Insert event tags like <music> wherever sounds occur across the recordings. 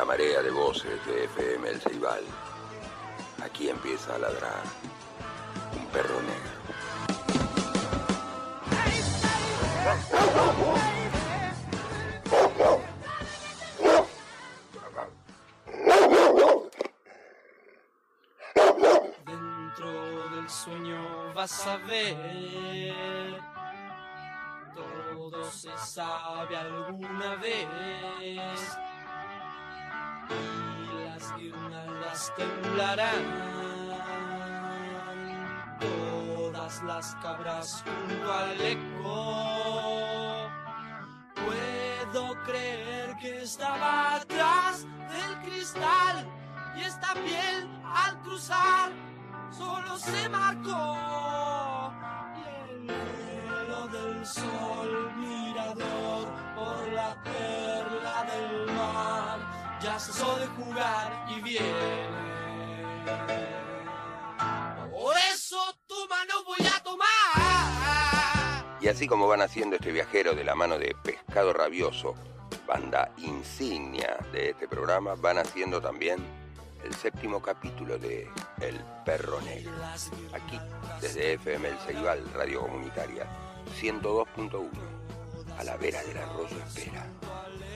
La marea de voces de FM El Ceibal, aquí empieza a ladrar un perro negro. Dentro del sueño vas a ver, todo se sabe alguna vez. Y las guirnaldas temblarán, todas las cabras junto al eco. Puedo creer que estaba atrás del cristal y esta piel al cruzar solo se marcó. Y el velo del sol mirador por la mar ya cesó de jugar y viene. Por eso tu mano voy a tomar. Y así como van haciendo este viajero de la mano de Pescado Rabioso, banda insignia de este programa, van haciendo también el séptimo capítulo de El Perro Negro. Aquí, desde FM El Ceibal, Radio Comunitaria, 102.1, a la vera del arroyo Espera,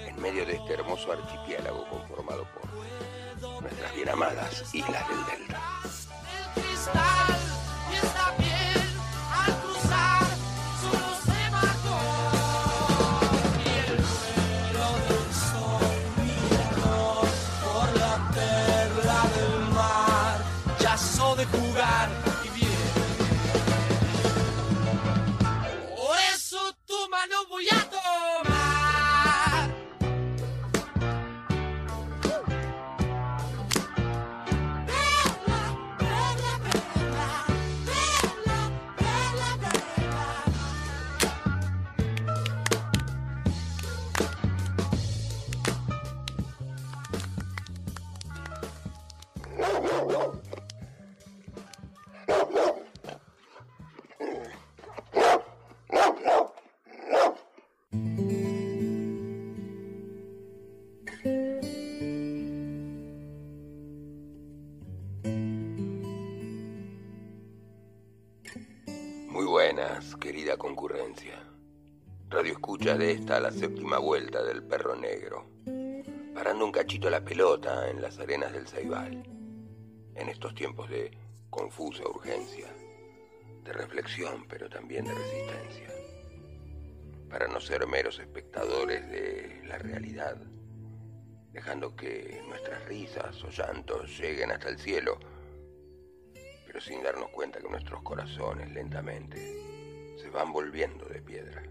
en medio de este hermoso archipiélago conformado por nuestras bien amadas Islas del Delta. De esta la séptima vuelta del perro negro, parando un cachito la pelota en las arenas del Ceibal, en estos tiempos de confusa urgencia, de reflexión, pero también de resistencia. para no ser meros espectadores de la realidad, dejando que nuestras risas o llantos lleguen hasta el cielo, pero sin darnos cuenta que nuestros corazones lentamente se van volviendo de piedra.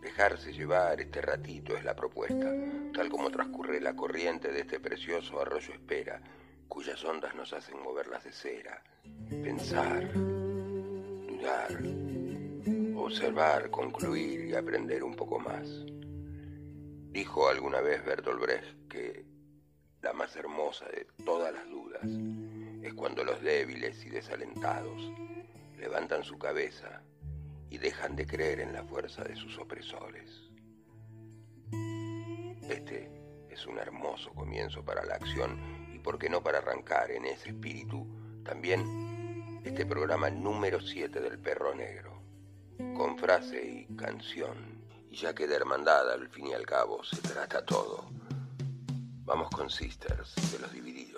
Dejarse llevar este ratito es la propuesta, tal como transcurre la corriente de este precioso arroyo espera, cuyas ondas nos hacen moverlas de cera, pensar, dudar, observar, concluir y aprender un poco más. Dijo alguna vez Bertolt Brecht que la más hermosa de todas las dudas es cuando los débiles y desalentados levantan su cabeza y dejan de creer en la fuerza de sus opresores. Este es un hermoso comienzo para la acción y por qué no para arrancar en ese espíritu también este programa número 7 del Perro Negro, con frase y canción, y ya que de hermandad al fin y al cabo se trata todo. Vamos con Sisters de los Divididos.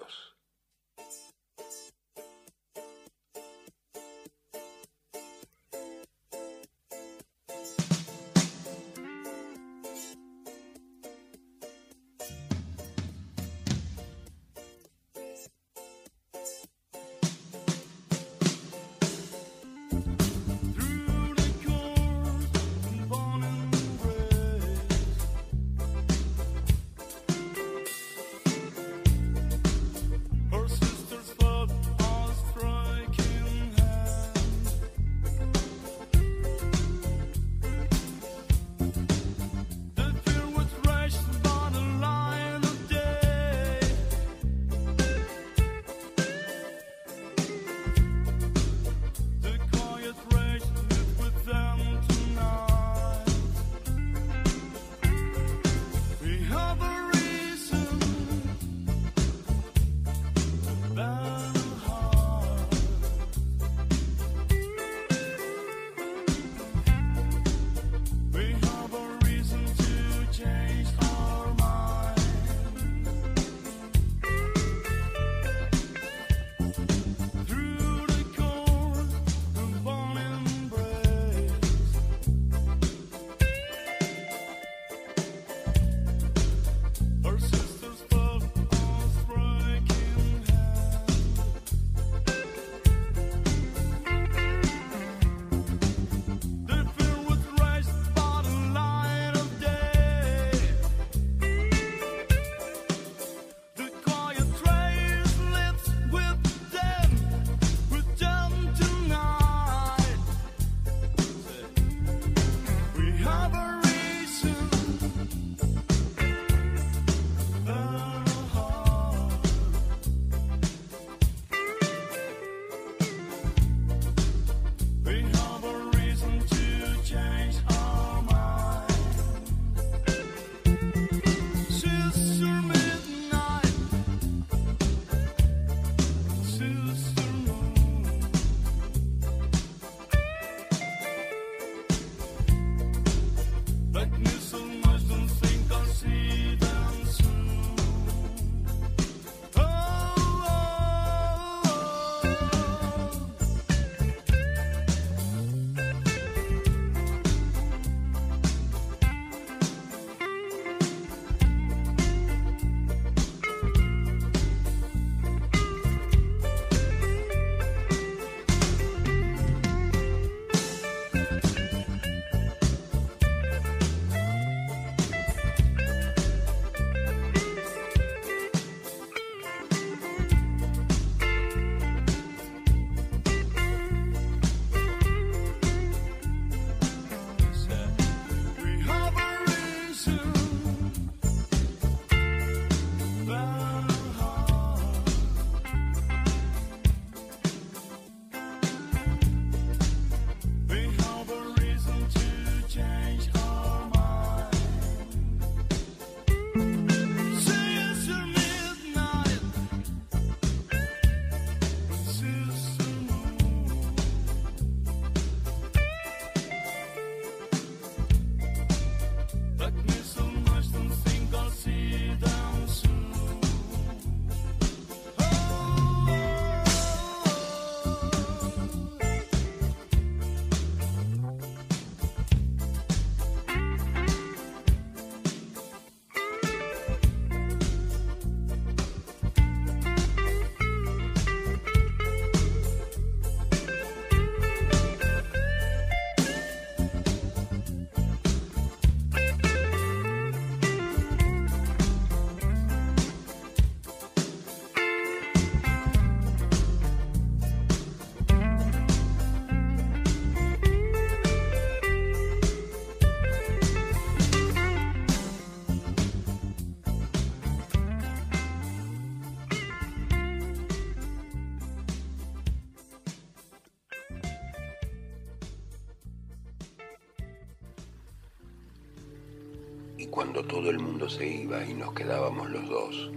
Cuando todo el mundo se iba y nos quedábamos los dos,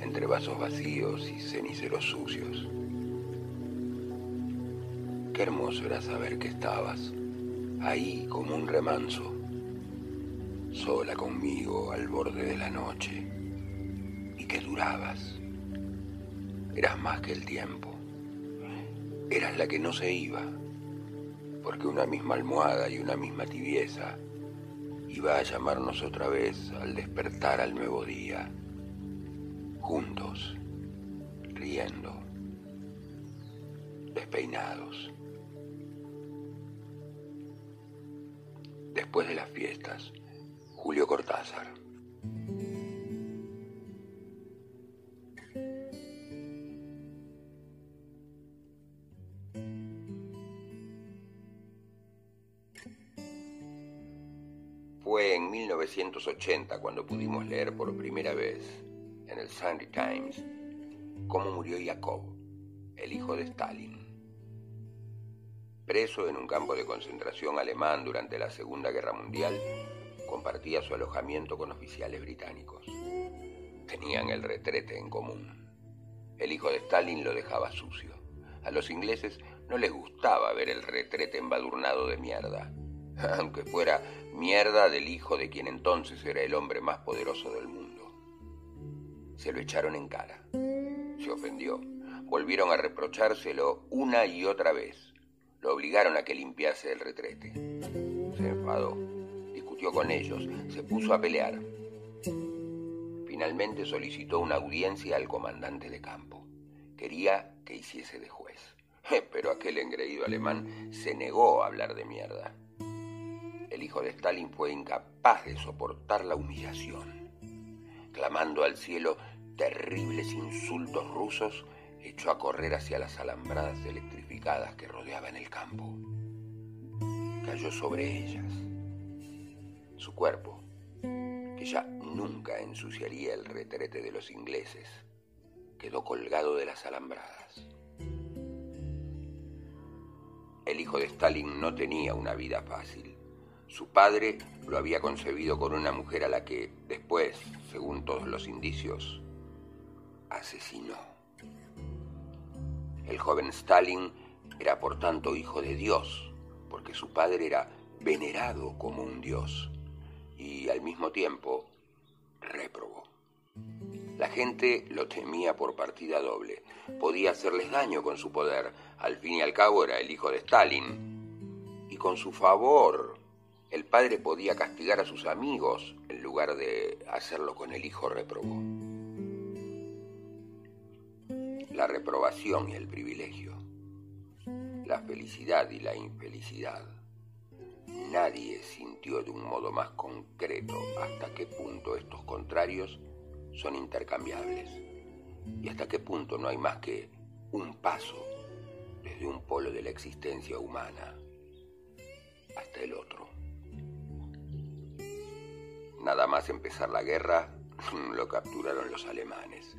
entre vasos vacíos y ceniceros sucios. Qué hermoso era saber que estabas ahí como un remanso, sola conmigo al borde de la noche, y que durabas. Eras más que el tiempo. Eras la que no se iba, porque una misma almohada y una misma tibieza iba a llamarnos otra vez al despertar al nuevo día, juntos, riendo, despeinados. Después de las fiestas, Julio Cortázar. 1980 cuando pudimos leer por primera vez en el Sunday Times cómo murió Jacob, el hijo de Stalin. Preso en un campo de concentración alemán durante la Segunda Guerra Mundial, compartía su alojamiento con oficiales británicos. Tenían el retrete en común. El hijo de Stalin lo dejaba sucio. A los ingleses no les gustaba ver el retrete embadurnado de mierda, <laughs> aunque fuera mierda del hijo de quien entonces era el hombre más poderoso del mundo. Se lo echaron en cara. Se ofendió. Volvieron a reprochárselo una y otra vez. Lo obligaron a que limpiase el retrete. Se enfadó, discutió con ellos, se puso a pelear. Finalmente solicitó una audiencia al comandante de campo. Quería que hiciese de juez. <laughs> Pero aquel engreído alemán se negó a hablar de mierda. El hijo de Stalin fue incapaz de soportar la humillación. Clamando al cielo terribles insultos rusos, echó a correr hacia las alambradas electrificadas que rodeaban el campo. Cayó sobre ellas. Su cuerpo, que ya nunca ensuciaría el retrete de los ingleses, quedó colgado de las alambradas. El hijo de Stalin no tenía una vida fácil. Su padre lo había concebido con una mujer a la que después, según todos los indicios, asesinó. El joven Stalin era por tanto hijo de Dios, porque su padre era venerado como un dios y al mismo tiempo réprobo. La gente lo temía por partida doble. Podía hacerles daño con su poder. Al fin y al cabo era el hijo de Stalin. Y con su favor, el padre podía castigar a sus amigos en lugar de hacerlo con el hijo réprobo. La reprobación y el privilegio. La felicidad y la infelicidad. Nadie sintió de un modo más concreto hasta qué punto estos contrarios son intercambiables y hasta qué punto no hay más que un paso desde un polo de la existencia humana hasta el otro. Nada más empezar la guerra, <clears throat> lo capturaron los alemanes.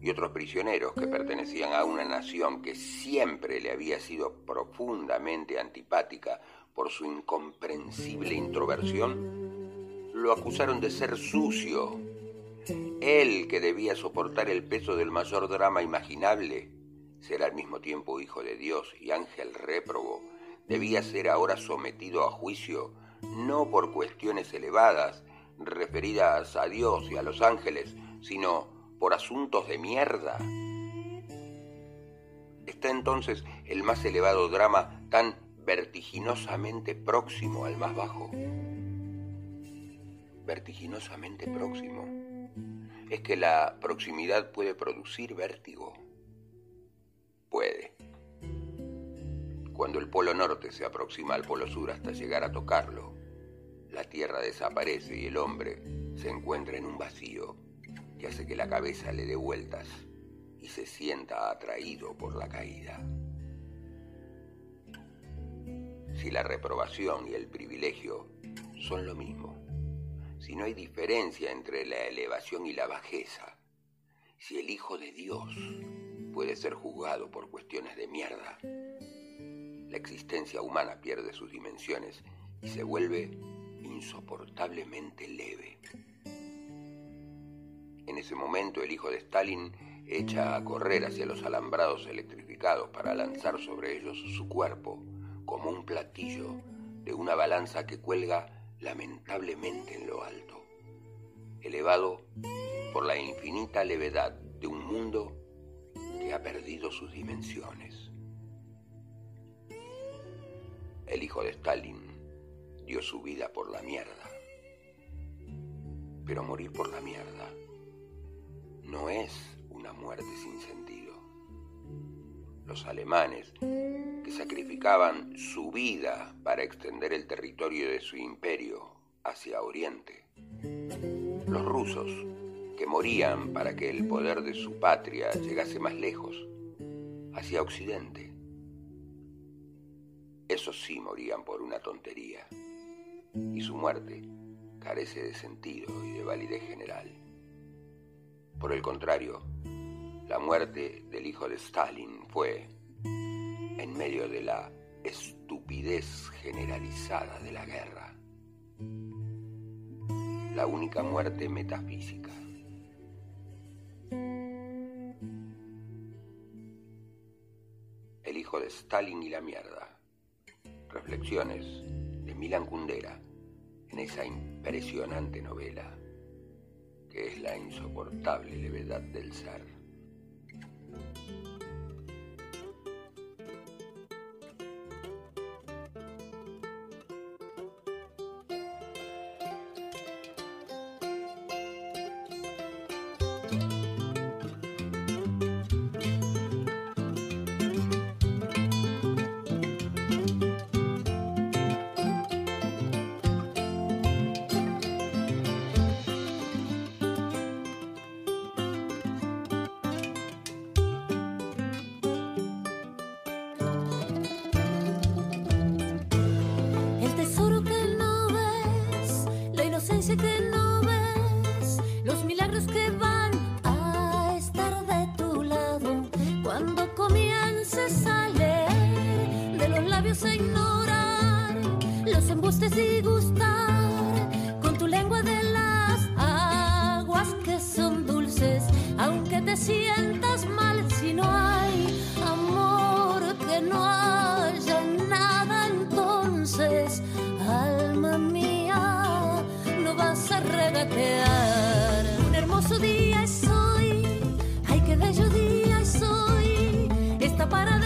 Y otros prisioneros que pertenecían a una nación que siempre le había sido profundamente antipática por su incomprensible introversión, lo acusaron de ser sucio. Él, que debía soportar el peso del mayor drama imaginable, ser al mismo tiempo hijo de Dios y ángel réprobo, debía ser ahora sometido a juicio no por cuestiones elevadas referidas a Dios y a los ángeles, sino por asuntos de mierda. Está entonces el más elevado drama tan vertiginosamente próximo al más bajo. Vertiginosamente próximo. Es que la proximidad puede producir vértigo. Puede. Cuando el polo norte se aproxima al polo sur hasta llegar a tocarlo, la tierra desaparece y el hombre se encuentra en un vacío que hace que la cabeza le dé vueltas y se sienta atraído por la caída. Si la reprobación y el privilegio son lo mismo, si no hay diferencia entre la elevación y la bajeza, si el Hijo de Dios puede ser juzgado por cuestiones de mierda, la existencia humana pierde sus dimensiones y se vuelve insoportablemente leve. En ese momento el hijo de Stalin echa a correr hacia los alambrados electrificados para lanzar sobre ellos su cuerpo como un platillo de una balanza que cuelga lamentablemente en lo alto, elevado por la infinita levedad de un mundo que ha perdido sus dimensiones. El hijo de Stalin dio su vida por la mierda, pero morir por la mierda no es una muerte sin sentido. Los alemanes, que sacrificaban su vida para extender el territorio de su imperio hacia Oriente. Los rusos, que morían para que el poder de su patria llegase más lejos, hacia Occidente. Esos sí morían por una tontería, y su muerte carece de sentido y de validez general. Por el contrario, la muerte del hijo de Stalin fue, en medio de la estupidez generalizada de la guerra, la única muerte metafísica. El hijo de Stalin y la mierda. Reflexiones Milan Kundera en esa impresionante novela que es la insoportable levedad del ser. Que no ves, los milagros que van a estar de tu lado. Cuando comiences a leer de los labios a ignorar los embustes y gustar con tu lengua de las aguas que son dulces, aunque te sientas mal si no hay Un hermoso día es hoy, ay qué bello día es hoy, está para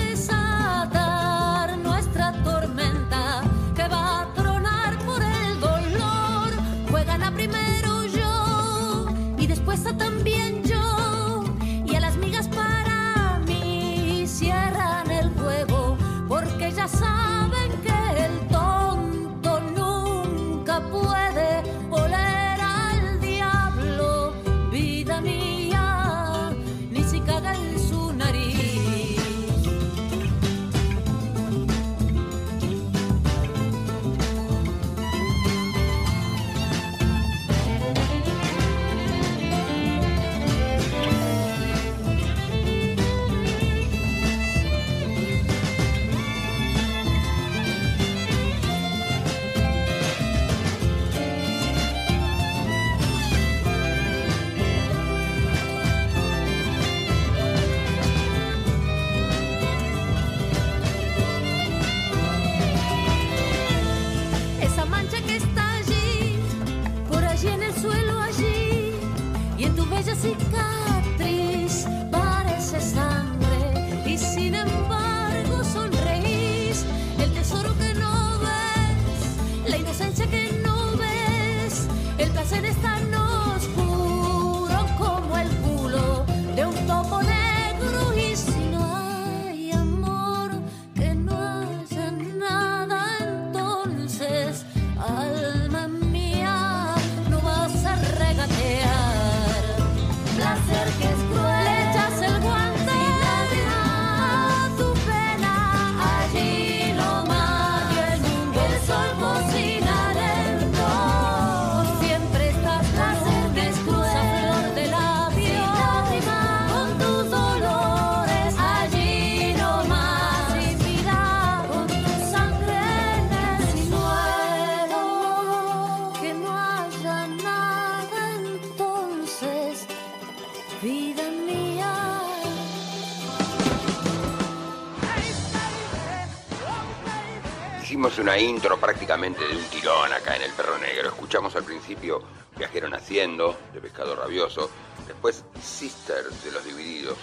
intro prácticamente de un tirón acá en El Perro Negro. Escuchamos al principio Viajero Naciendo, de Pescado Rabioso, después Sisters de Los Divididos.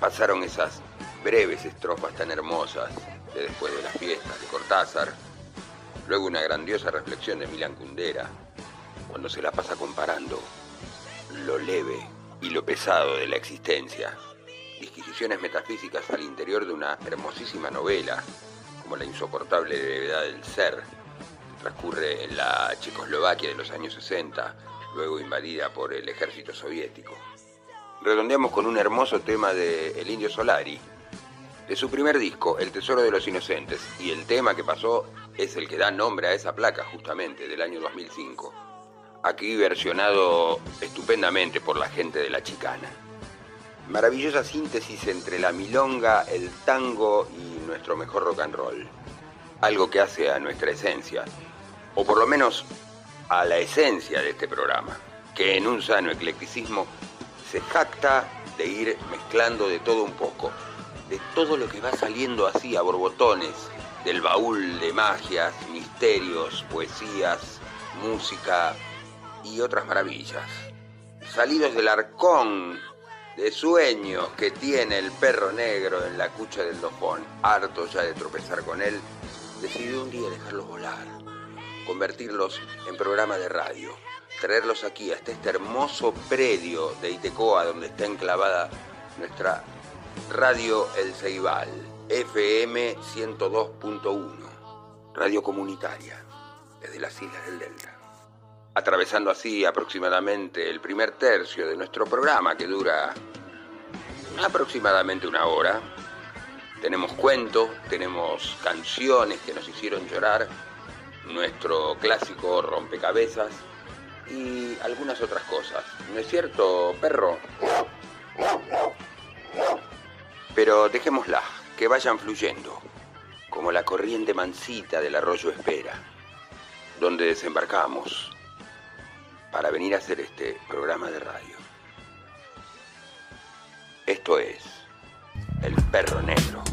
Pasaron esas breves estrofas tan hermosas de Después de las Fiestas de Cortázar, luego una grandiosa reflexión de Milan Kundera, cuando se la pasa comparando lo leve y lo pesado de la existencia, disquisiciones metafísicas al interior de una hermosísima novela, como La insoportable levedad del ser, transcurre en la Checoslovaquia de los años 60, luego invadida por el ejército soviético. Redondeamos con un hermoso tema de El Indio Solari, de su primer disco, El Tesoro de los Inocentes, y el tema que pasó es el que da nombre a esa placa justamente del año 2005. Aquí versionado estupendamente por la gente de La Chicana. Maravillosa síntesis entre la milonga, el tango y nuestro mejor rock and roll. Algo que hace a nuestra esencia, o por lo menos a la esencia de este programa, que en un sano eclecticismo se jacta de ir mezclando de todo un poco, de todo lo que va saliendo así a borbotones, del baúl de magias, misterios, poesías, música y otras maravillas. Salidos del arcón de sueños que tiene el perro negro en la cucha del dojón, harto ya de tropezar con él, decidió un día dejarlos volar, convertirlos en programa de radio, traerlos aquí hasta este hermoso predio de Itecoa donde está enclavada nuestra radio El Ceibal, FM 102.1, radio comunitaria, desde las Islas del Delta atravesando así aproximadamente el primer tercio de nuestro programa que dura aproximadamente una hora. Tenemos cuentos, tenemos canciones que nos hicieron llorar, nuestro clásico rompecabezas y algunas otras cosas. ¿No es cierto, perro? Pero dejémoslas, que vayan fluyendo, como la corriente mansita del arroyo Espera, donde desembarcamos para venir a hacer este programa de radio. Esto es El Perro Negro.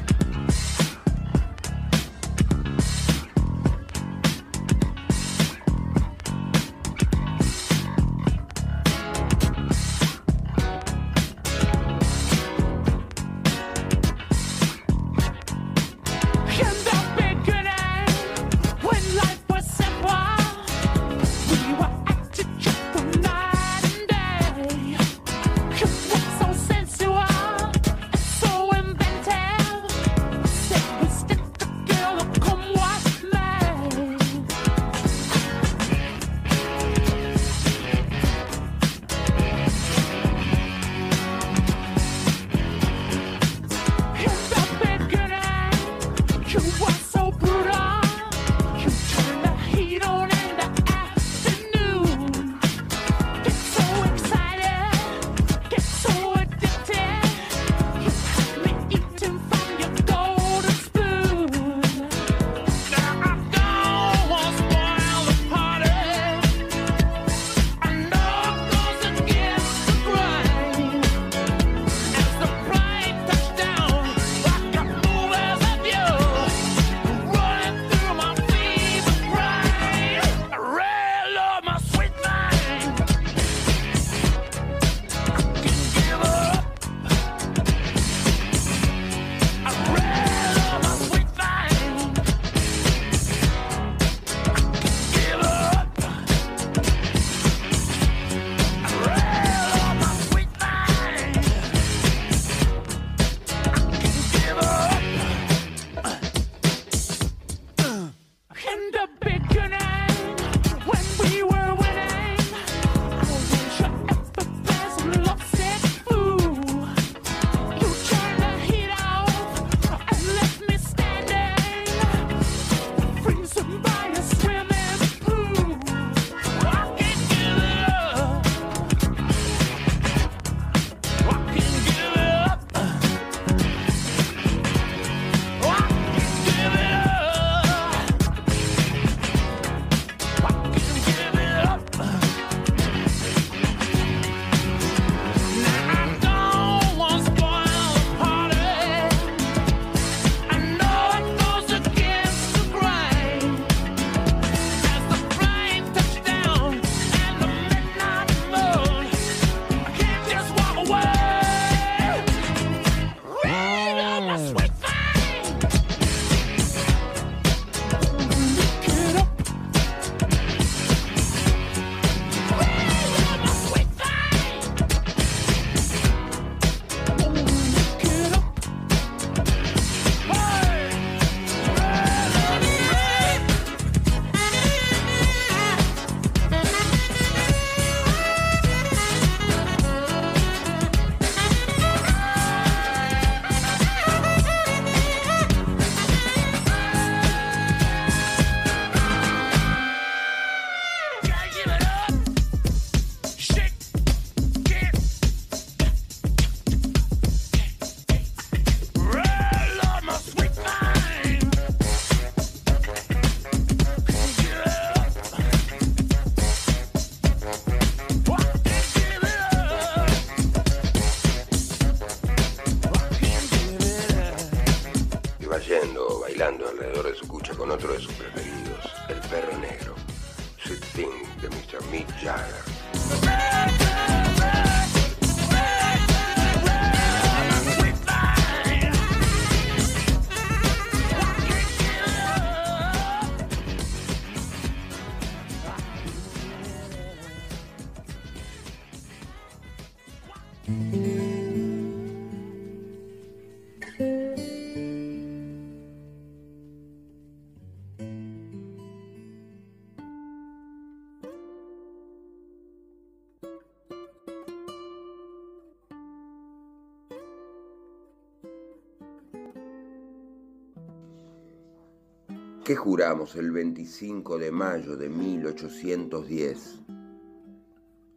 ¿Qué juramos el 25 de mayo de 1810?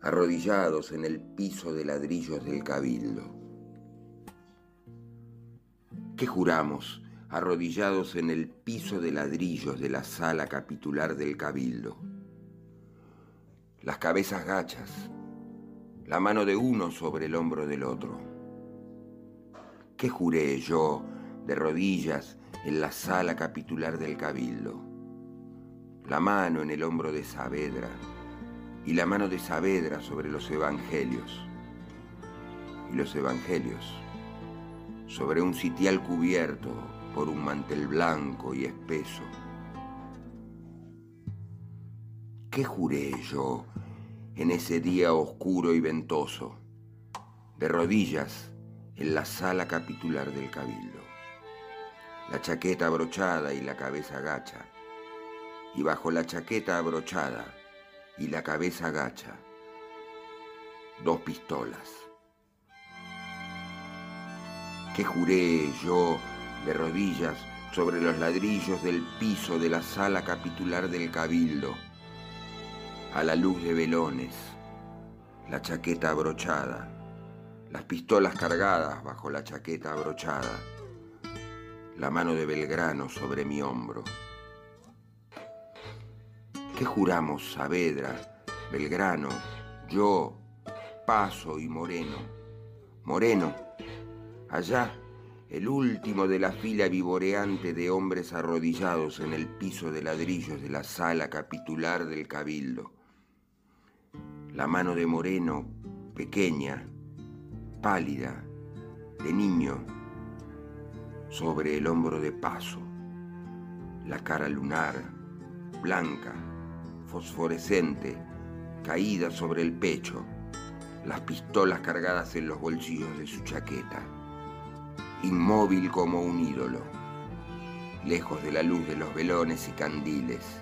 Arrodillados en el piso de ladrillos del cabildo. ¿Qué juramos arrodillados en el piso de ladrillos de la sala capitular del cabildo? Las cabezas gachas, la mano de uno sobre el hombro del otro. ¿Qué juré yo de rodillas en la sala capitular del cabildo? La mano en el hombro de Saavedra y la mano de Saavedra sobre los evangelios. Y los evangelios sobre un sitial cubierto por un mantel blanco y espeso. ¿Qué juré yo en ese día oscuro y ventoso, de rodillas en la sala capitular del cabildo? La chaqueta abrochada y la cabeza gacha, y bajo la chaqueta abrochada y la cabeza gacha, dos pistolas. ¿Qué juré yo de rodillas sobre los ladrillos del piso de la sala capitular del cabildo, a la luz de velones, la chaqueta abrochada, las pistolas cargadas bajo la chaqueta abrochada, la mano de Belgrano sobre mi hombro. ¿Qué juramos Saavedra, Belgrano, yo, Paso y Moreno? Moreno, allá, el último de la fila vivoreante de hombres arrodillados en el piso de ladrillos de la sala capitular del cabildo. La mano de Moreno, pequeña, pálida, de niño, sobre el hombro de Paso. La cara lunar, blanca, fosforescente, caída sobre el pecho, las pistolas cargadas en los bolsillos de su chaqueta, inmóvil como un ídolo, lejos de la luz de los velones y candiles,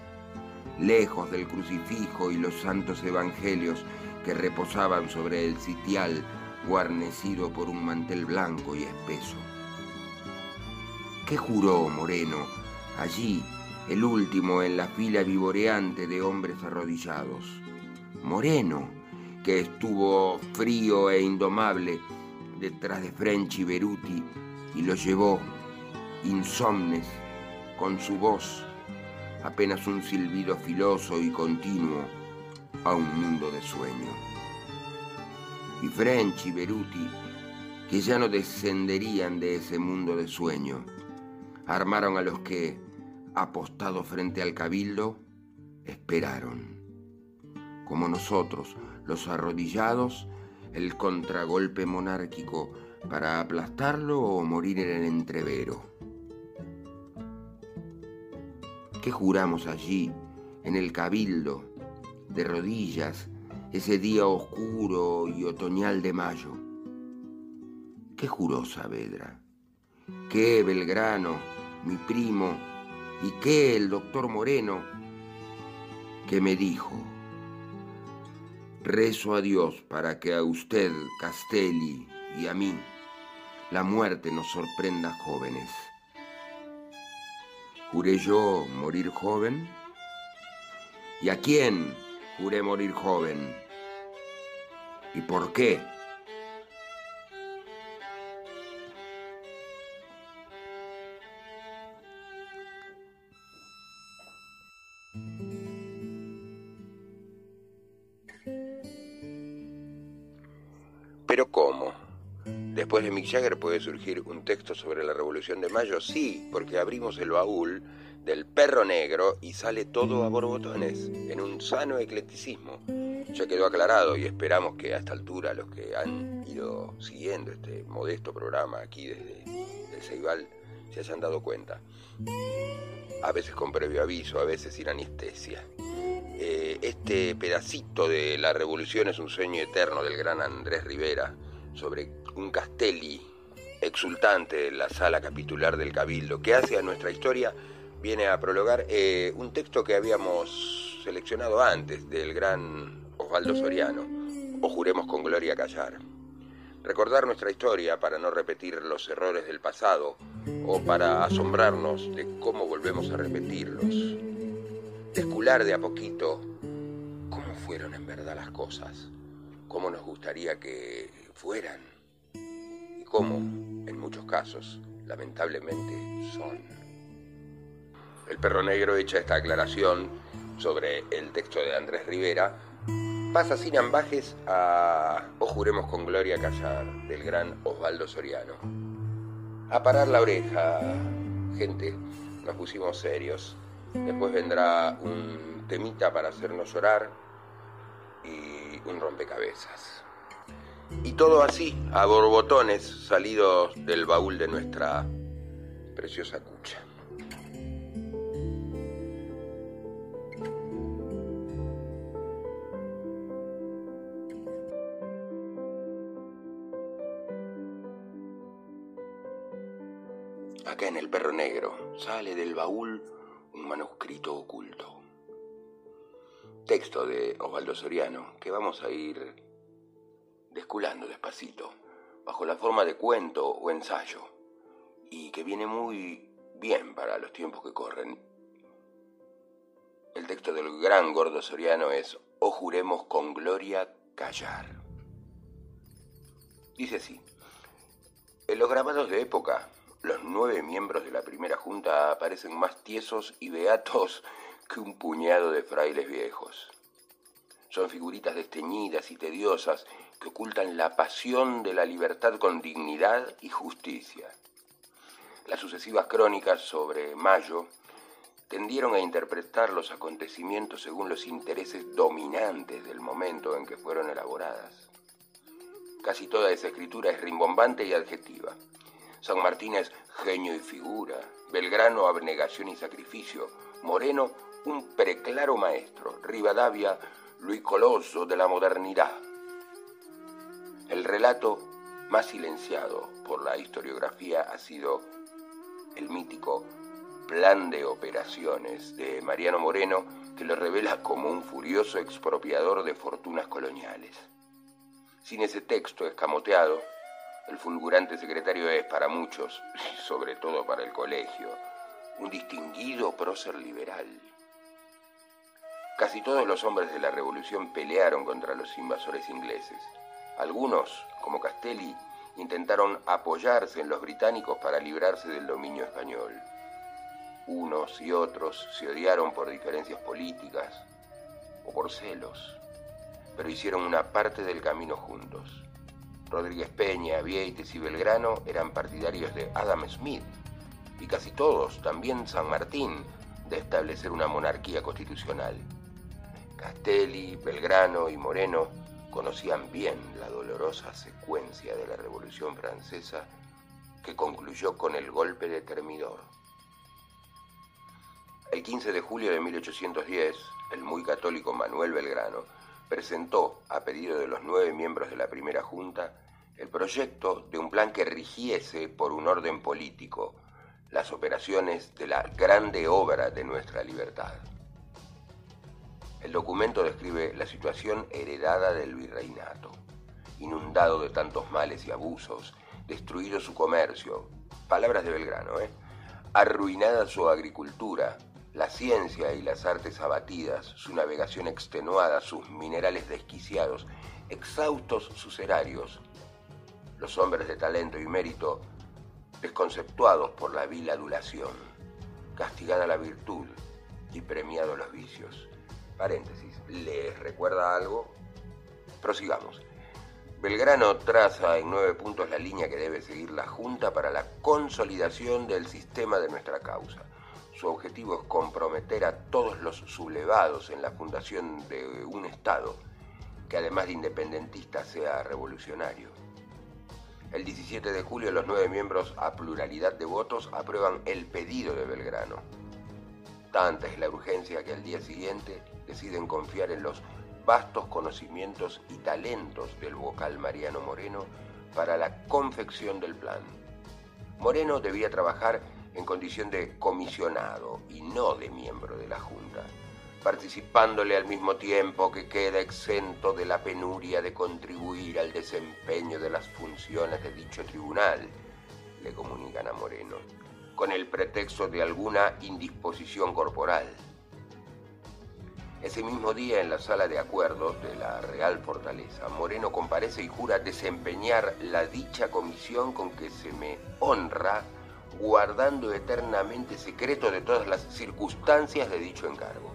lejos del crucifijo y los santos evangelios que reposaban sobre el sitial guarnecido por un mantel blanco y espeso. ¿Qué juró Moreno allí el último en la fila vivoreante de hombres arrodillados. Moreno, que estuvo frío e indomable detrás de French y Beruti y lo llevó, insomnes, con su voz, apenas un silbido filoso y continuo, a un mundo de sueño. Y French y Beruti, que ya no descenderían de ese mundo de sueño, armaron a los que, apostados frente al cabildo, esperaron. Como nosotros, los arrodillados, el contragolpe monárquico para aplastarlo o morir en el entrevero. ¿Qué juramos allí, en el cabildo, de rodillas, ese día oscuro y otoñal de mayo? ¿Qué juró Saavedra? ¿Qué Belgrano, mi primo, y qué el doctor Moreno, que me dijo, rezo a Dios para que a usted, Castelli, y a mí, la muerte nos sorprenda jóvenes. ¿Juré yo morir joven? ¿Y a quién juré morir joven? ¿Y por qué? De Mick puede surgir un texto sobre la Revolución de Mayo, sí, porque abrimos el baúl del perro negro y sale todo a borbotones, en un sano eclecticismo. Ya quedó aclarado y esperamos que a esta altura los que han ido siguiendo este modesto programa aquí desde el Ceibal se hayan dado cuenta. A veces con previo aviso, a veces sin anestesia. Eh, este pedacito de la revolución es un sueño eterno del gran Andrés Rivera sobre un Castelli exultante en la sala capitular del Cabildo, que hace a nuestra historia, viene a prologar eh, un texto que habíamos seleccionado antes del gran Osvaldo Soriano, o juremos con gloria callar. Recordar nuestra historia para no repetir los errores del pasado o para asombrarnos de cómo volvemos a repetirlos. Descular de a poquito cómo fueron en verdad las cosas, cómo nos gustaría que fueran y cómo, en muchos casos, lamentablemente son. El perro negro echa esta aclaración sobre el texto de Andrés Rivera pasa sin ambajes a O juremos con gloria callar, del gran Osvaldo Soriano. A parar la oreja, gente, nos pusimos serios. Después vendrá un temita para hacernos llorar y un rompecabezas. Y todo así, a borbotones salidos del baúl de nuestra preciosa cucha. Acá en el perro negro sale del baúl un manuscrito oculto. Texto de Osvaldo Soriano que vamos a ir desculando despacito, bajo la forma de cuento o ensayo, y que viene muy bien para los tiempos que corren. El texto del gran gordo Soriano es O juremos con gloria callar. Dice así, en los grabados de época, los nueve miembros de la primera junta aparecen más tiesos y beatos que un puñado de frailes viejos. Son figuritas desteñidas y tediosas que ocultan la pasión de la libertad con dignidad y justicia. Las sucesivas crónicas sobre Mayo tendieron a interpretar los acontecimientos según los intereses dominantes del momento en que fueron elaboradas. Casi toda esa escritura es rimbombante y adjetiva. San Martín es genio y figura, Belgrano abnegación y sacrificio, Moreno un preclaro maestro, Rivadavia Luis Coloso de la modernidad. El relato más silenciado por la historiografía ha sido el mítico Plan de Operaciones de Mariano Moreno, que lo revela como un furioso expropiador de fortunas coloniales. Sin ese texto escamoteado, el fulgurante secretario es para muchos, sobre todo para el colegio, un distinguido prócer liberal. Casi todos los hombres de la revolución pelearon contra los invasores ingleses. Algunos, como Castelli, intentaron apoyarse en los británicos para librarse del dominio español. Unos y otros se odiaron por diferencias políticas o por celos, pero hicieron una parte del camino juntos. Rodríguez Peña, Vieites y Belgrano eran partidarios de Adam Smith, y casi todos, también San Martín, de establecer una monarquía constitucional. Castelli, Belgrano y Moreno conocían bien la dolorosa secuencia de la Revolución Francesa que concluyó con el golpe de Termidor. El 15 de julio de 1810, el muy católico Manuel Belgrano presentó, a pedido de los nueve miembros de la primera junta, el proyecto de un plan que rigiese por un orden político las operaciones de la grande obra de nuestra libertad. El documento describe la situación heredada del virreinato, inundado de tantos males y abusos, destruido su comercio, palabras de Belgrano, ¿eh? arruinada su agricultura, la ciencia y las artes abatidas, su navegación extenuada, sus minerales desquiciados, exhaustos sus erarios, los hombres de talento y mérito desconceptuados por la vil adulación, castigada la virtud y premiado los vicios. Paréntesis, ¿les recuerda algo? Prosigamos. Belgrano traza en nueve puntos la línea que debe seguir la Junta para la consolidación del sistema de nuestra causa. Su objetivo es comprometer a todos los sublevados en la fundación de un Estado que además de independentista sea revolucionario. El 17 de julio los nueve miembros a pluralidad de votos aprueban el pedido de Belgrano. Tanta es la urgencia que al día siguiente deciden confiar en los vastos conocimientos y talentos del vocal Mariano Moreno para la confección del plan. Moreno debía trabajar en condición de comisionado y no de miembro de la Junta, participándole al mismo tiempo que queda exento de la penuria de contribuir al desempeño de las funciones de dicho tribunal, le comunican a Moreno, con el pretexto de alguna indisposición corporal. Ese mismo día en la sala de acuerdos de la Real Fortaleza, Moreno comparece y jura desempeñar la dicha comisión con que se me honra, guardando eternamente secreto de todas las circunstancias de dicho encargo.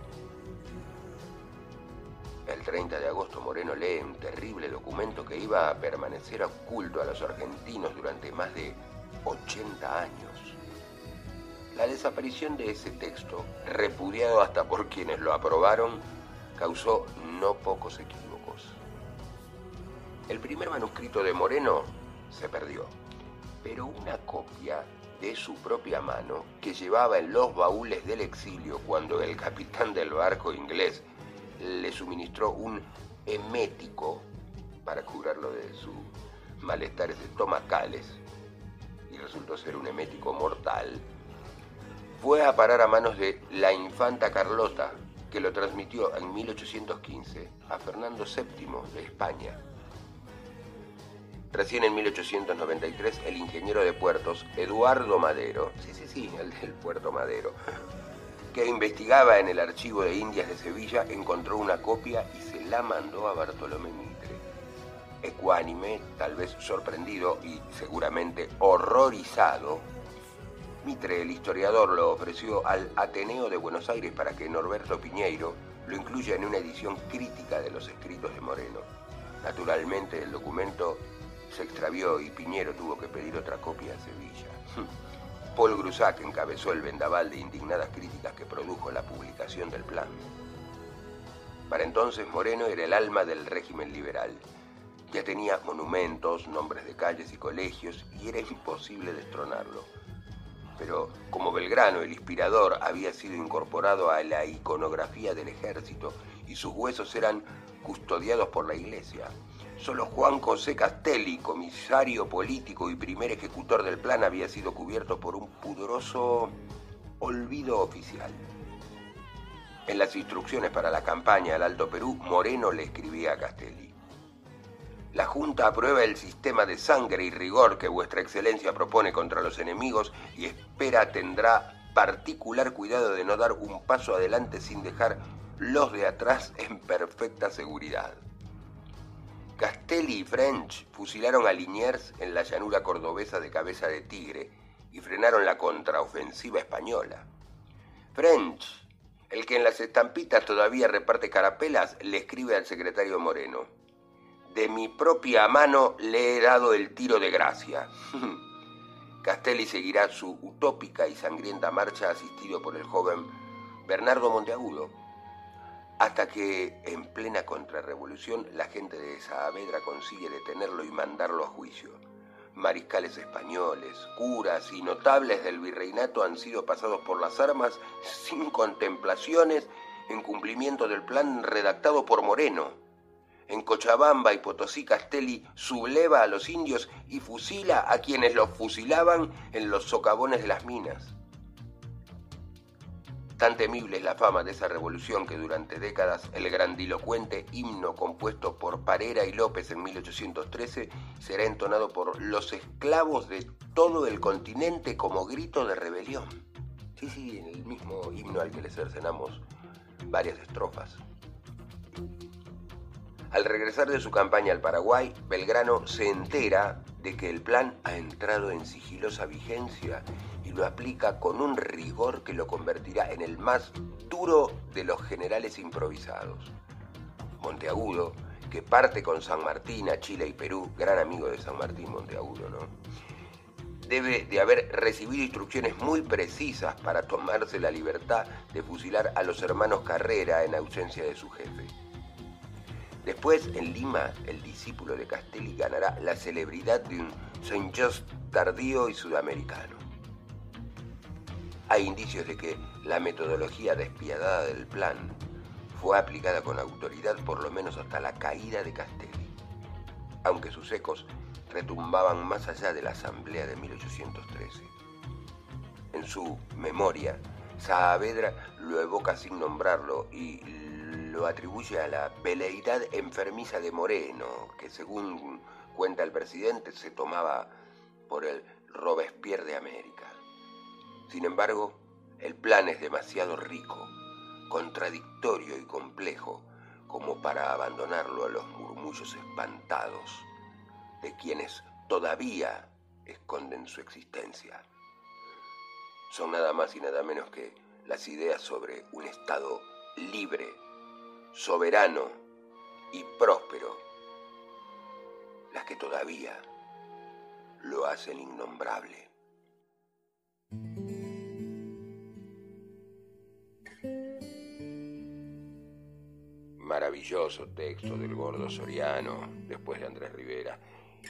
El 30 de agosto Moreno lee un terrible documento que iba a permanecer oculto a los argentinos durante más de 80 años. La desaparición de ese texto, repudiado hasta por quienes lo aprobaron, causó no pocos equívocos. El primer manuscrito de Moreno se perdió, pero una copia de su propia mano que llevaba en los baúles del exilio cuando el capitán del barco inglés le suministró un emético para curarlo de sus malestares estomacales y resultó ser un emético mortal, fue a parar a manos de la infanta Carlota, que lo transmitió en 1815 a Fernando VII de España. Recién en 1893 el ingeniero de puertos Eduardo Madero, sí, sí, sí, el del puerto Madero, que investigaba en el archivo de Indias de Sevilla, encontró una copia y se la mandó a Bartolomé Mitre. Ecuánime, tal vez sorprendido y seguramente horrorizado, Mitre, el historiador, lo ofreció al Ateneo de Buenos Aires para que Norberto Piñeiro lo incluya en una edición crítica de los escritos de Moreno. Naturalmente el documento se extravió y Piñero tuvo que pedir otra copia a Sevilla. <laughs> Paul Grusac encabezó el vendaval de indignadas críticas que produjo la publicación del plan. Para entonces Moreno era el alma del régimen liberal. Ya tenía monumentos, nombres de calles y colegios y era imposible destronarlo. Pero como Belgrano, el inspirador, había sido incorporado a la iconografía del ejército y sus huesos eran custodiados por la iglesia, Solo Juan José Castelli, comisario político y primer ejecutor del plan, había sido cubierto por un pudoroso olvido oficial. En las instrucciones para la campaña al Alto Perú, Moreno le escribía a Castelli. La Junta aprueba el sistema de sangre y rigor que vuestra excelencia propone contra los enemigos y espera tendrá particular cuidado de no dar un paso adelante sin dejar los de atrás en perfecta seguridad. Castelli y French fusilaron a Liniers en la llanura cordobesa de Cabeza de Tigre y frenaron la contraofensiva española. French, el que en las estampitas todavía reparte carapelas, le escribe al secretario Moreno. De mi propia mano le he dado el tiro de gracia. <laughs> Castelli seguirá su utópica y sangrienta marcha asistido por el joven Bernardo Monteagudo, hasta que, en plena contrarrevolución, la gente de Saavedra consigue detenerlo y mandarlo a juicio. Mariscales españoles, curas y notables del virreinato han sido pasados por las armas sin contemplaciones en cumplimiento del plan redactado por Moreno. En Cochabamba y Potosí Castelli subleva a los indios y fusila a quienes los fusilaban en los socavones de las minas. Tan temible es la fama de esa revolución que durante décadas el grandilocuente himno compuesto por Parera y López en 1813 será entonado por los esclavos de todo el continente como grito de rebelión. Sí, sí, el mismo himno al que le cercenamos varias estrofas. Al regresar de su campaña al Paraguay, Belgrano se entera de que el plan ha entrado en sigilosa vigencia y lo aplica con un rigor que lo convertirá en el más duro de los generales improvisados. Monteagudo, que parte con San Martín a Chile y Perú, gran amigo de San Martín Monteagudo, ¿no? Debe de haber recibido instrucciones muy precisas para tomarse la libertad de fusilar a los hermanos Carrera en ausencia de su jefe. Después, en Lima, el discípulo de Castelli ganará la celebridad de un Saint Just tardío y sudamericano. Hay indicios de que la metodología despiadada del plan fue aplicada con autoridad por lo menos hasta la caída de Castelli, aunque sus ecos retumbaban más allá de la Asamblea de 1813. En su memoria, Saavedra lo evoca sin nombrarlo y lo atribuye a la veleidad enfermiza de Moreno, que según cuenta el presidente se tomaba por el Robespierre de América. Sin embargo, el plan es demasiado rico, contradictorio y complejo como para abandonarlo a los murmullos espantados de quienes todavía esconden su existencia. Son nada más y nada menos que las ideas sobre un Estado libre, soberano y próspero, las que todavía lo hacen innombrable. Maravilloso texto del gordo Soriano, después de Andrés Rivera.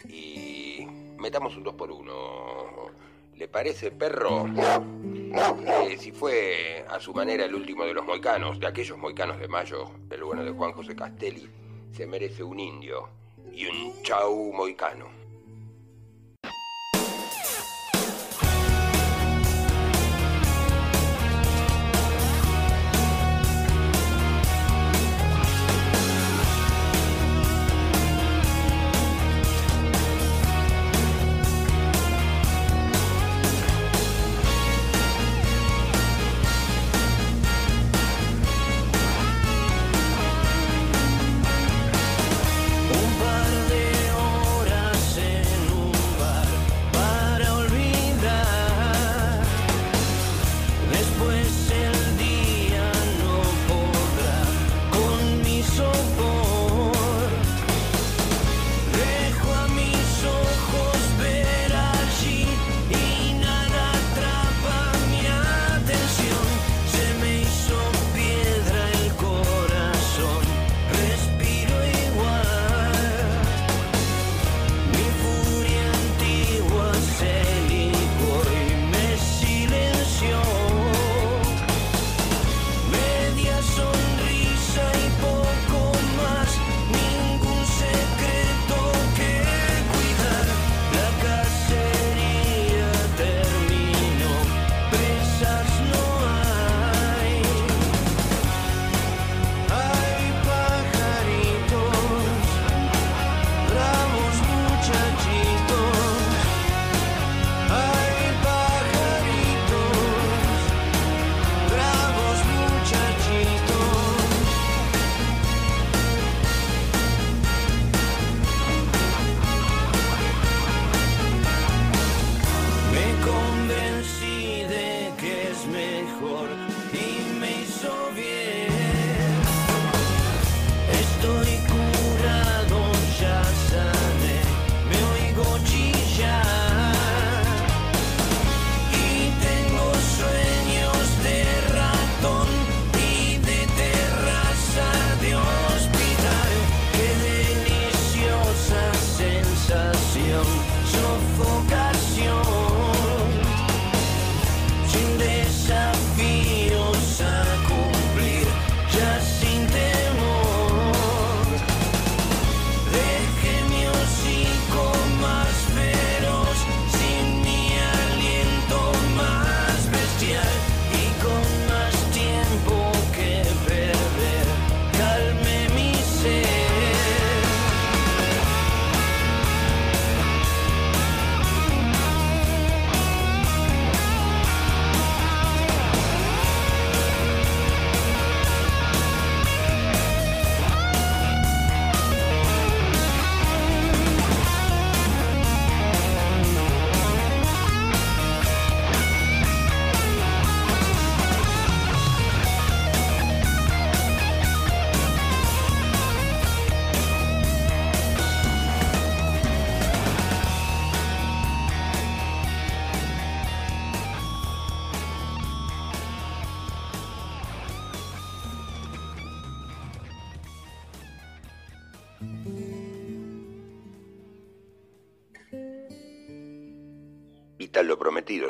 Y metamos un dos por uno. ¿Le parece, perro? Eh, si fue a su manera el último de los moicanos, de aquellos moicanos de mayo, el bueno de Juan José Castelli, se merece un indio y un chau moicano.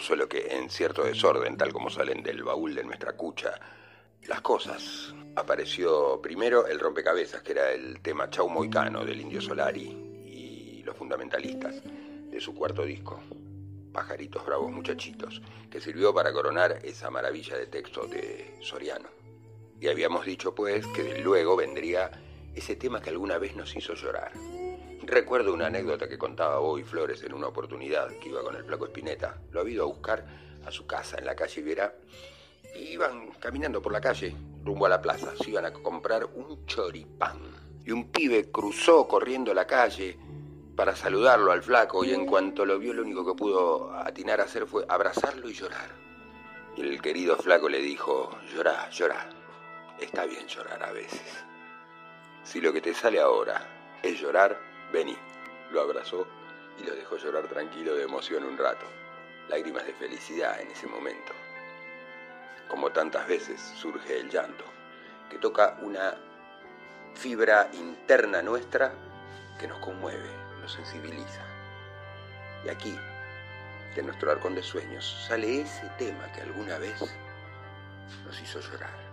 Solo que en cierto desorden, tal como salen del baúl de nuestra cucha las cosas. Apareció primero el rompecabezas, que era el tema Chau Moicano del Indio Solari y los fundamentalistas de su cuarto disco, Pajaritos Bravos Muchachitos, que sirvió para coronar esa maravilla de texto de Soriano. Y habíamos dicho pues que luego vendría ese tema que alguna vez nos hizo llorar. Recuerdo una anécdota que contaba Bobby Flores en una oportunidad que iba con el flaco Espineta. Lo había ido a buscar a su casa en la calle Viera y iban caminando por la calle rumbo a la plaza. Se iban a comprar un choripán. Y un pibe cruzó corriendo la calle para saludarlo al flaco y en cuanto lo vio lo único que pudo atinar a hacer fue abrazarlo y llorar. Y el querido flaco le dijo, llorá, llorá. Está bien llorar a veces. Si lo que te sale ahora es llorar, vení. Lo abrazó y lo dejó llorar tranquilo de emoción un rato. Lágrimas de felicidad en ese momento. Como tantas veces surge el llanto, que toca una fibra interna nuestra que nos conmueve, nos sensibiliza. Y aquí, de nuestro arcón de sueños, sale ese tema que alguna vez nos hizo llorar.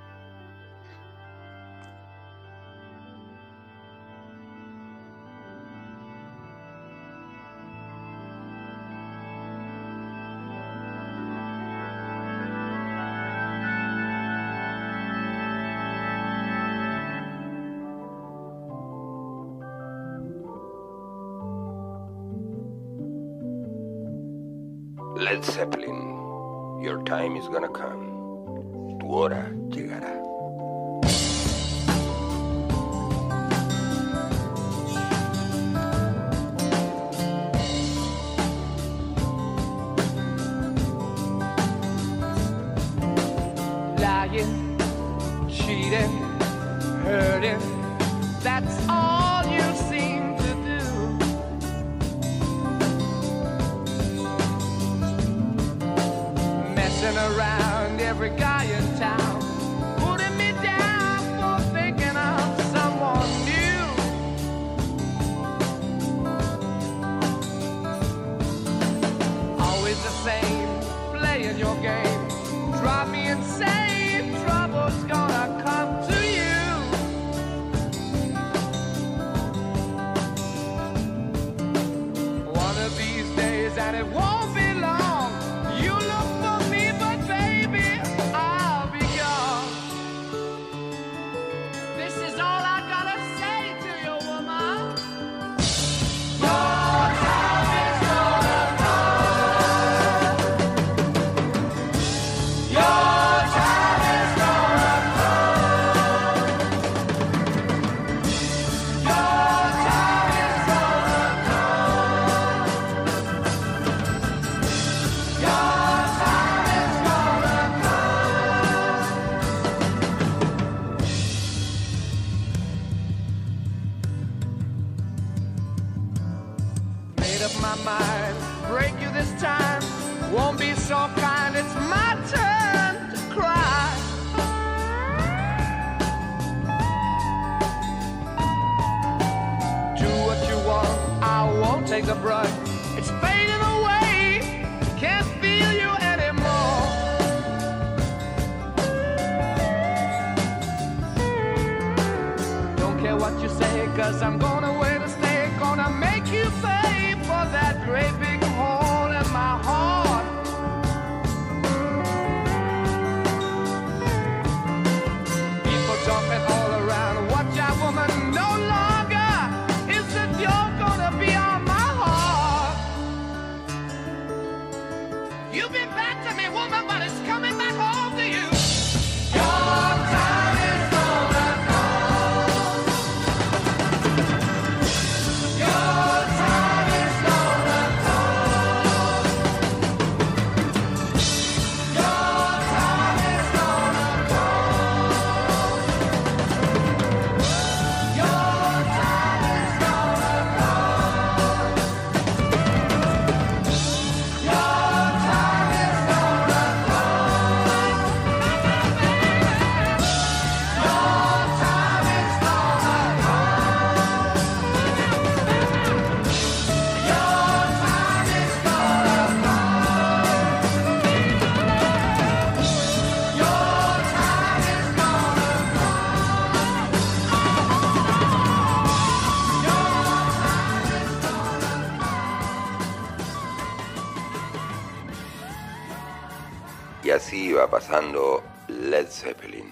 Así iba pasando Led Zeppelin.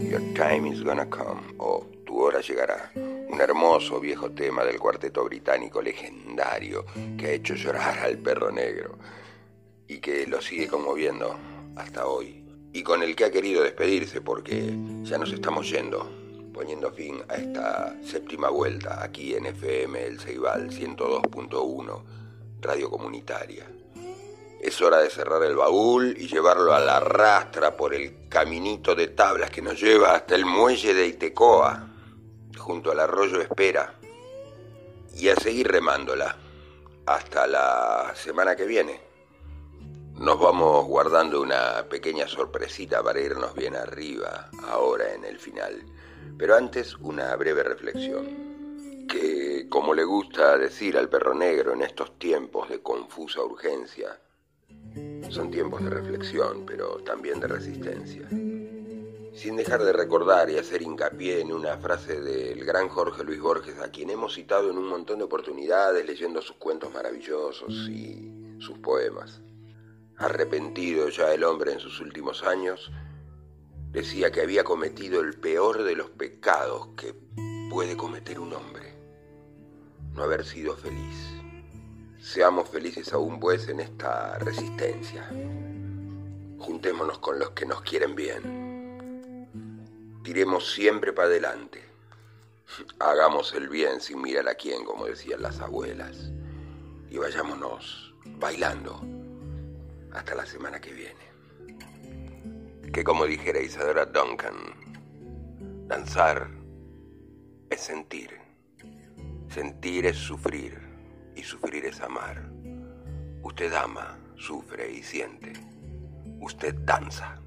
Your time is gonna come, o Tu hora llegará. Un hermoso viejo tema del cuarteto británico legendario que ha hecho llorar al perro negro y que lo sigue conmoviendo hasta hoy. Y con el que ha querido despedirse porque ya nos estamos yendo, poniendo fin a esta séptima vuelta aquí en FM El Ceibal 102.1, radio comunitaria. Es hora de cerrar el baúl y llevarlo a la rastra por el caminito de tablas que nos lleva hasta el muelle de Itecoa, junto al arroyo Espera, y a seguir remándola hasta la semana que viene. Nos vamos guardando una pequeña sorpresita para irnos bien arriba, ahora en el final. Pero antes una breve reflexión, que como le gusta decir al perro negro en estos tiempos de confusa urgencia, son tiempos de reflexión, pero también de resistencia. Sin dejar de recordar y hacer hincapié en una frase del gran Jorge Luis Borges, a quien hemos citado en un montón de oportunidades leyendo sus cuentos maravillosos y sus poemas. Arrepentido ya el hombre en sus últimos años, decía que había cometido el peor de los pecados que puede cometer un hombre, no haber sido feliz. Seamos felices aún pues en esta resistencia. Juntémonos con los que nos quieren bien. Tiremos siempre para adelante. Hagamos el bien sin mirar a quién, como decían las abuelas. Y vayámonos bailando hasta la semana que viene. Que como dijera Isadora Duncan, danzar es sentir. Sentir es sufrir y sufrir es amar. Usted ama, sufre y siente. Usted danza.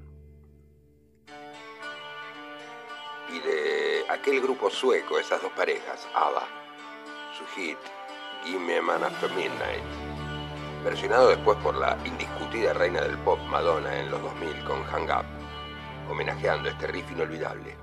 Y de aquel grupo sueco, esas dos parejas, ABBA, su hit Give Me a Man After Midnight, versionado después por la indiscutida reina del pop Madonna en los 2000 con Hang Up, homenajeando este riff inolvidable.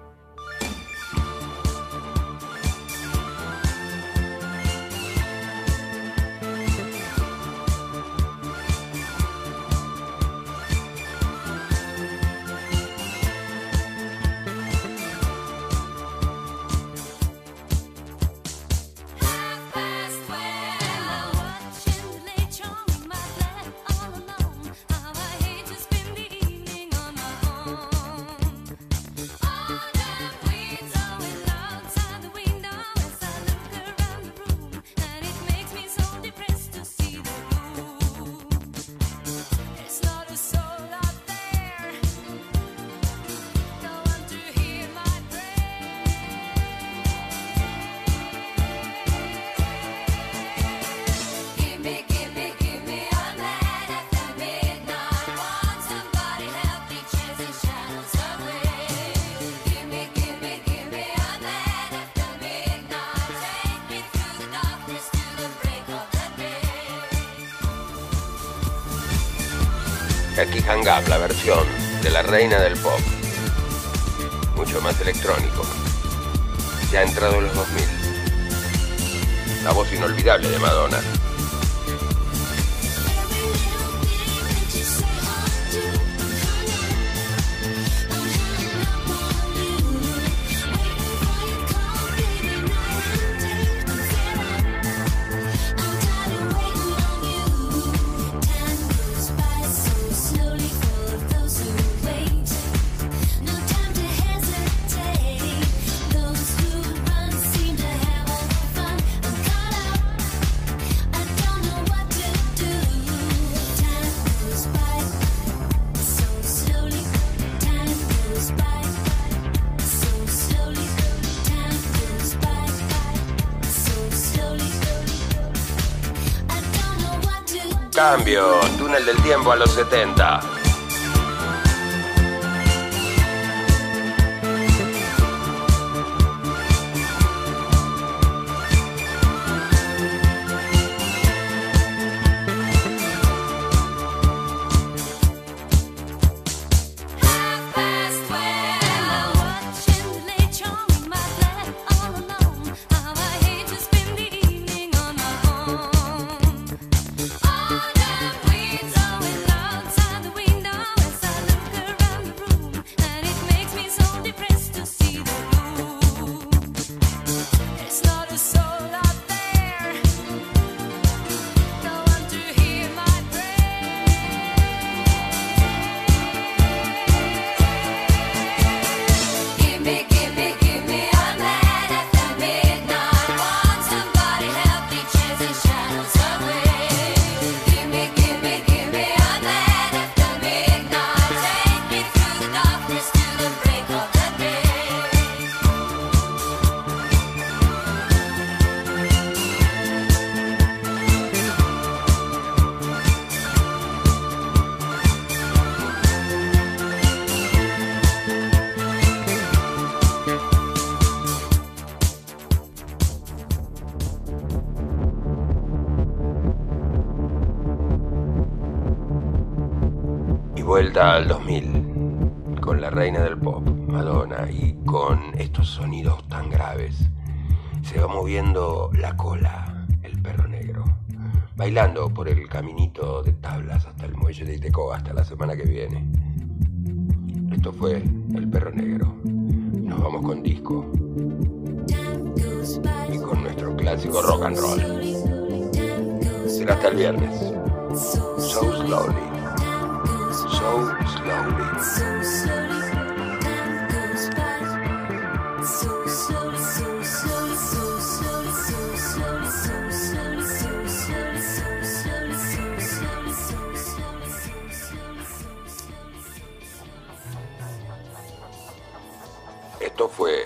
Electrónico. Ha entrado en los 2000. La voz inolvidable de Madonna. Túnel del tiempo a los 70. Vuelta al 2000, con la reina del pop, Madonna, y con estos sonidos tan graves. Se va moviendo la cola, el perro negro, bailando por el caminito de tablas hasta el muelle de Iteco hasta la semana que viene. Esto fue El perro negro. Nos vamos con disco y con nuestro clásico rock and roll. Será hasta el viernes. So slowly. So slowly. Esto fue